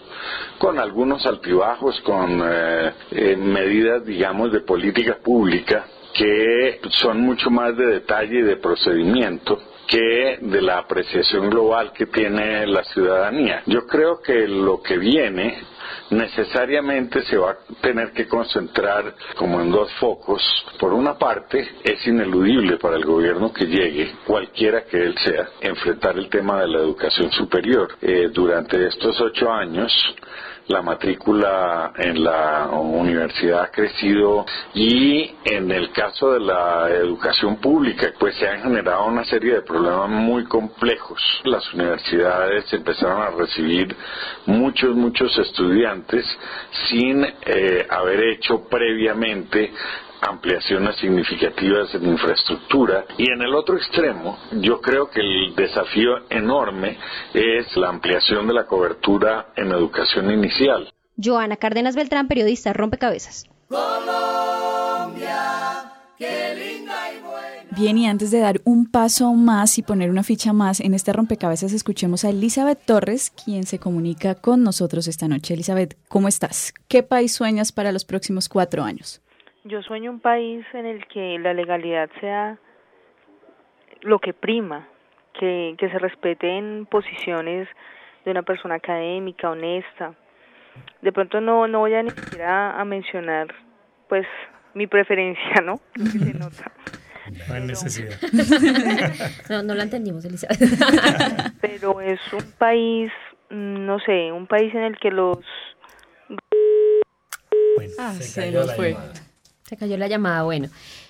con algunos altibajos, con eh, eh, medidas, digamos, de política pública que son mucho más de detalle y de procedimiento que de la apreciación global que tiene la ciudadanía. Yo creo que lo que viene necesariamente se va a tener que concentrar como en dos focos. Por una parte, es ineludible para el gobierno que llegue, cualquiera que él sea, enfrentar el tema de la educación superior. Eh, durante estos ocho años, la matrícula en la universidad ha crecido y en el caso de la educación pública pues se han generado una serie de problemas muy complejos. Las universidades empezaron a recibir muchos, muchos estudiantes sin eh, haber hecho previamente ampliaciones significativas en infraestructura. Y en el otro extremo, yo creo que el desafío enorme es la ampliación de la cobertura en educación inicial. Joana Cárdenas Beltrán, periodista Rompecabezas. Bien, y antes de dar un paso más y poner una ficha más en este rompecabezas, escuchemos a Elizabeth Torres, quien se comunica con nosotros esta noche. Elizabeth, ¿cómo estás? ¿Qué país sueñas para los próximos cuatro años? Yo sueño un país en el que la legalidad sea lo que prima, que, que se respeten posiciones de una persona académica, honesta. De pronto no, no voy a ni siquiera a mencionar pues mi preferencia, ¿no? Lo que se nota. No hay necesidad. no, no la entendimos, Elizabeth. Pero es un país, no sé, un país en el que los... ah, se, nos fue. Se cayó la llamada, bueno.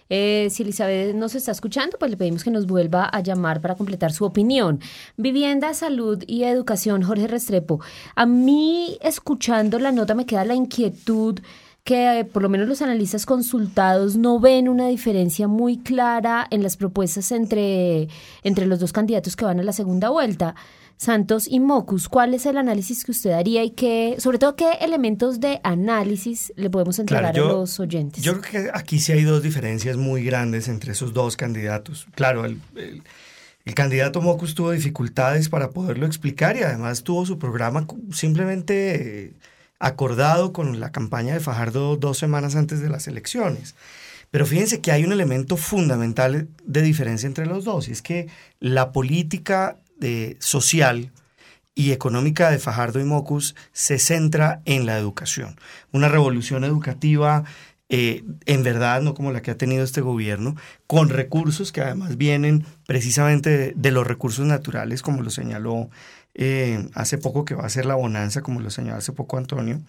Eh, si Elizabeth nos está escuchando, pues le pedimos que nos vuelva a llamar para completar su opinión. Vivienda, salud y educación, Jorge Restrepo. A mí, escuchando la nota, me queda la inquietud que eh, por lo menos los analistas consultados no ven una diferencia muy clara en las propuestas entre, entre los dos candidatos que van a la segunda vuelta. Santos y Mocus, ¿cuál es el análisis que usted haría y qué, sobre todo, qué elementos de análisis le podemos entregar a los oyentes? Yo creo que aquí sí hay dos diferencias muy grandes entre esos dos candidatos. Claro, el, el candidato Mocus tuvo dificultades para poderlo explicar y además tuvo su programa simplemente acordado con la campaña de Fajardo dos semanas antes de las elecciones. Pero fíjense que hay un elemento fundamental de diferencia entre los dos, y es que la política de, social y económica de Fajardo y Mocus se centra en la educación. Una revolución educativa eh, en verdad, no como la que ha tenido este gobierno, con recursos que además vienen precisamente de los recursos naturales, como lo señaló eh, hace poco que va a ser la bonanza, como lo señaló hace poco Antonio.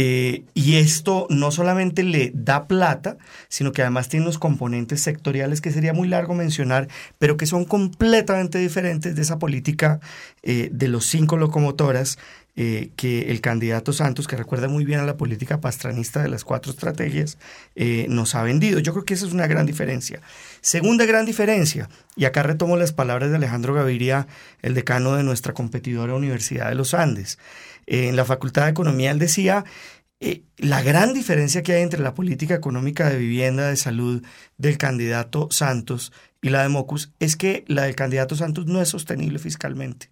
Eh, y esto no solamente le da plata, sino que además tiene unos componentes sectoriales que sería muy largo mencionar, pero que son completamente diferentes de esa política eh, de los cinco locomotoras que el candidato Santos, que recuerda muy bien a la política pastranista de las cuatro estrategias, nos ha vendido. Yo creo que esa es una gran diferencia. Segunda gran diferencia, y acá retomo las palabras de Alejandro Gaviria, el decano de nuestra competidora Universidad de los Andes. En la Facultad de Economía él decía, eh, la gran diferencia que hay entre la política económica de vivienda, de salud del candidato Santos y la de Mocus es que la del candidato Santos no es sostenible fiscalmente.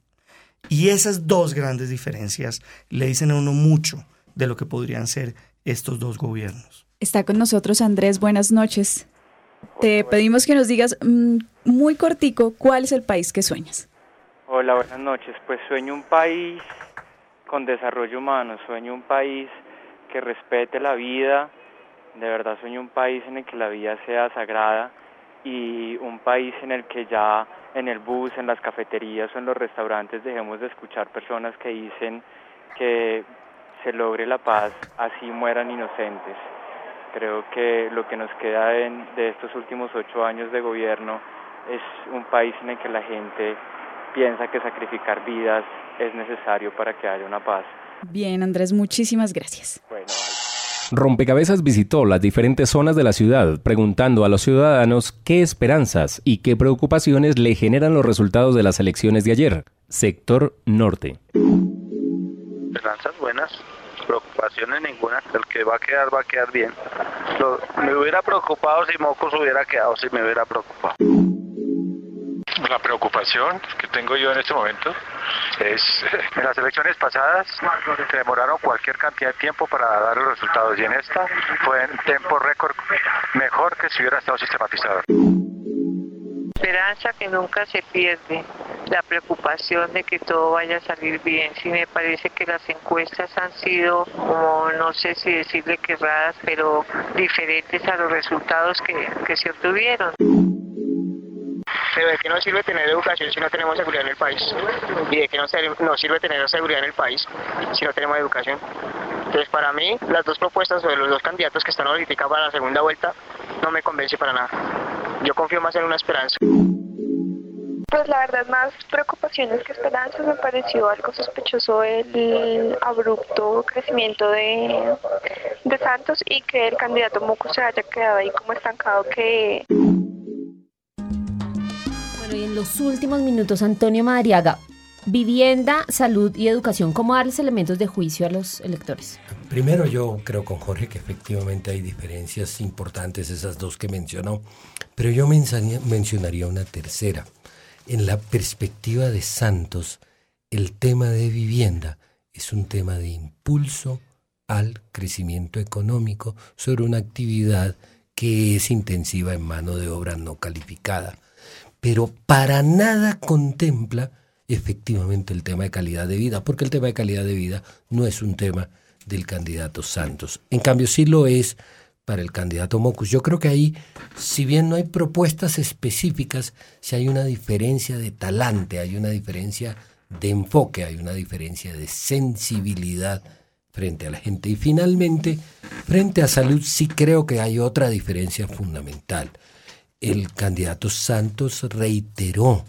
Y esas dos grandes diferencias le dicen a uno mucho de lo que podrían ser estos dos gobiernos. Está con nosotros Andrés, buenas noches. Te pedimos que nos digas mm, muy cortico cuál es el país que sueñas. Hola, buenas noches. Pues sueño un país con desarrollo humano, sueño un país que respete la vida, de verdad sueño un país en el que la vida sea sagrada y un país en el que ya en el bus, en las cafeterías o en los restaurantes dejemos de escuchar personas que dicen que se logre la paz, así mueran inocentes. Creo que lo que nos queda de estos últimos ocho años de gobierno es un país en el que la gente piensa que sacrificar vidas es necesario para que haya una paz. Bien, Andrés, muchísimas gracias. Rompecabezas visitó las diferentes zonas de la ciudad, preguntando a los ciudadanos qué esperanzas y qué preocupaciones le generan los resultados de las elecciones de ayer. Sector Norte. Esperanzas buenas, preocupaciones ninguna. El que va a quedar, va a quedar bien. me hubiera preocupado si Mocos hubiera quedado, si me hubiera preocupado. La preocupación que tengo yo en este momento es, en las elecciones pasadas se demoraron cualquier cantidad de tiempo para dar los resultados y en esta fue en tiempo récord mejor que si hubiera estado sistematizado. Esperanza que nunca se pierde, la preocupación de que todo vaya a salir bien. Sí me parece que las encuestas han sido, como no sé si decirle que raras, pero diferentes a los resultados que se obtuvieron de que no sirve tener educación si no tenemos seguridad en el país y de que no, sirve tener seguridad en el país si no tenemos educación. Entonces para mí las dos propuestas de los dos candidatos que están ahorita para la segunda vuelta no me convence para nada. Yo confío más en una esperanza. Pues la verdad más preocupaciones que esperanzas me pareció algo sospechoso el abrupto crecimiento de, de Santos y que el candidato Moco se haya quedado ahí como estancado que y en los últimos minutos, Antonio Madariaga, vivienda, salud y educación, ¿cómo darles elementos de juicio a los electores? Primero yo creo con Jorge que efectivamente hay diferencias importantes, esas dos que mencionó, pero yo mencionaría una tercera. En la perspectiva de Santos, el tema de vivienda es un tema de impulso al crecimiento económico sobre una actividad que es intensiva en mano de obra no calificada pero para nada contempla efectivamente el tema de calidad de vida, porque el tema de calidad de vida no es un tema del candidato Santos. En cambio, sí lo es para el candidato Mocus. Yo creo que ahí, si bien no hay propuestas específicas, si hay una diferencia de talante, hay una diferencia de enfoque, hay una diferencia de sensibilidad frente a la gente. Y finalmente, frente a salud, sí creo que hay otra diferencia fundamental el candidato Santos reiteró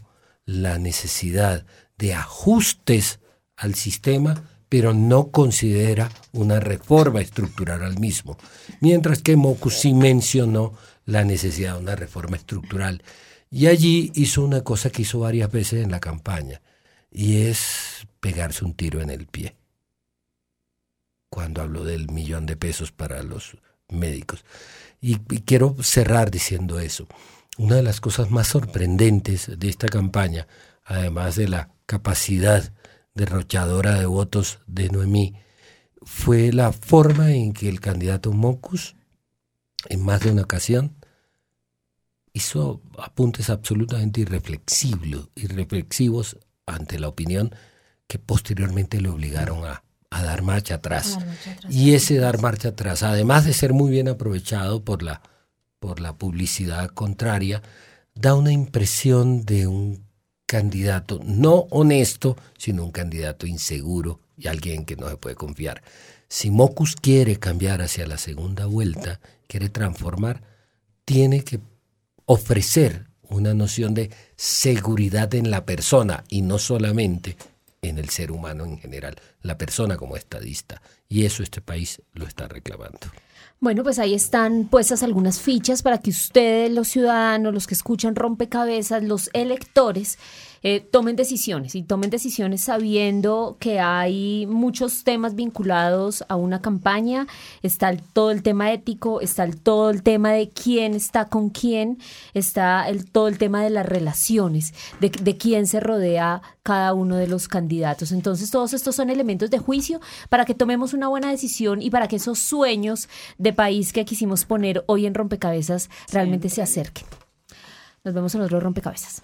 la necesidad de ajustes al sistema, pero no considera una reforma estructural al mismo, mientras que Moku sí mencionó la necesidad de una reforma estructural. Y allí hizo una cosa que hizo varias veces en la campaña, y es pegarse un tiro en el pie, cuando habló del millón de pesos para los médicos. Y, quiero cerrar diciendo eso. Una de las cosas más sorprendentes de esta campaña, además de la capacidad derrochadora de votos de Noemí, fue la forma en que el candidato Mocus, en más de una ocasión, hizo apuntes absolutamente irreflexivos, irreflexivos ante la opinión que posteriormente le obligaron a a dar marcha atrás. Y ese dar marcha atrás, además de ser muy bien aprovechado por la, por la publicidad contraria, da una impresión de un candidato no honesto, sino un candidato inseguro y alguien que no se puede confiar. Si Mocus quiere cambiar hacia la segunda vuelta, quiere transformar, tiene que ofrecer una noción de seguridad en la persona y no solamente en el ser humano en general, la persona como estadista. Y eso este país lo está reclamando. Bueno, pues ahí están puestas algunas fichas para que ustedes, los ciudadanos, los que escuchan rompecabezas, los electores, eh, tomen decisiones y tomen decisiones sabiendo que hay muchos temas vinculados a una campaña. Está todo el tema ético, está todo el tema de quién está con quién, está el, todo el tema de las relaciones, de, de quién se rodea cada uno de los candidatos. Entonces, todos estos son elementos de juicio para que tomemos una buena decisión y para que esos sueños de país que quisimos poner hoy en rompecabezas realmente se acerquen. Nos vemos en otro rompecabezas.